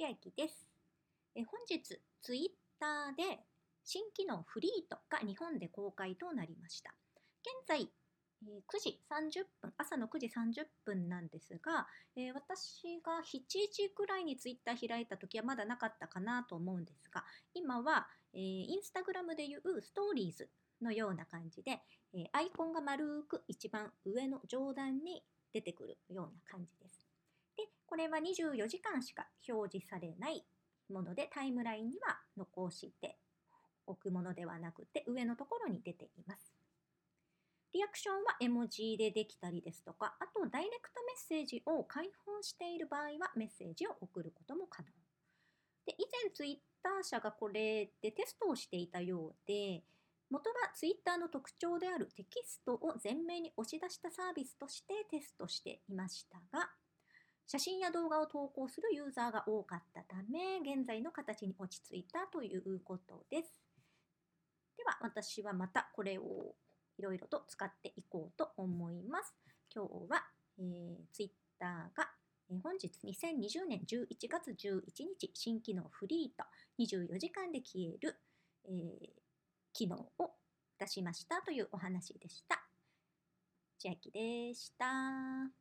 千秋です。え本日、ツイッターで新機能フリートが日本で公開となりました。現在、9時30分、朝の9時30分なんですが、え私が7時ぐらいにツイッター開いた時はまだなかったかなと思うんですが、今は、えインスタグラムでいうストーリーズのような感じで、えアイコンが丸く一番上の上段に出てくるような感じです。これは24時間しか表示されないもので、タイムラインには残しておくものではなくて、上のところに出ています。リアクションは絵文字でできたりですとか、あとダイレクトメッセージを開放している場合はメッセージを送ることも可能。で、以前ツイッター社がこれでテストをしていたようで、元はツイッターの特徴であるテキストを前面に押し出したサービスとしてテストしていましたが、写真や動画を投稿するユーザーが多かったため、現在の形に落ち着いたということです。では、私はまたこれをいろいろと使っていこうと思います。今日は、えー、ツイッターが、えー本日2020年11月11日、新機能フリーと24時間で消える、えー機能を出しましたというお話でした。千秋でした。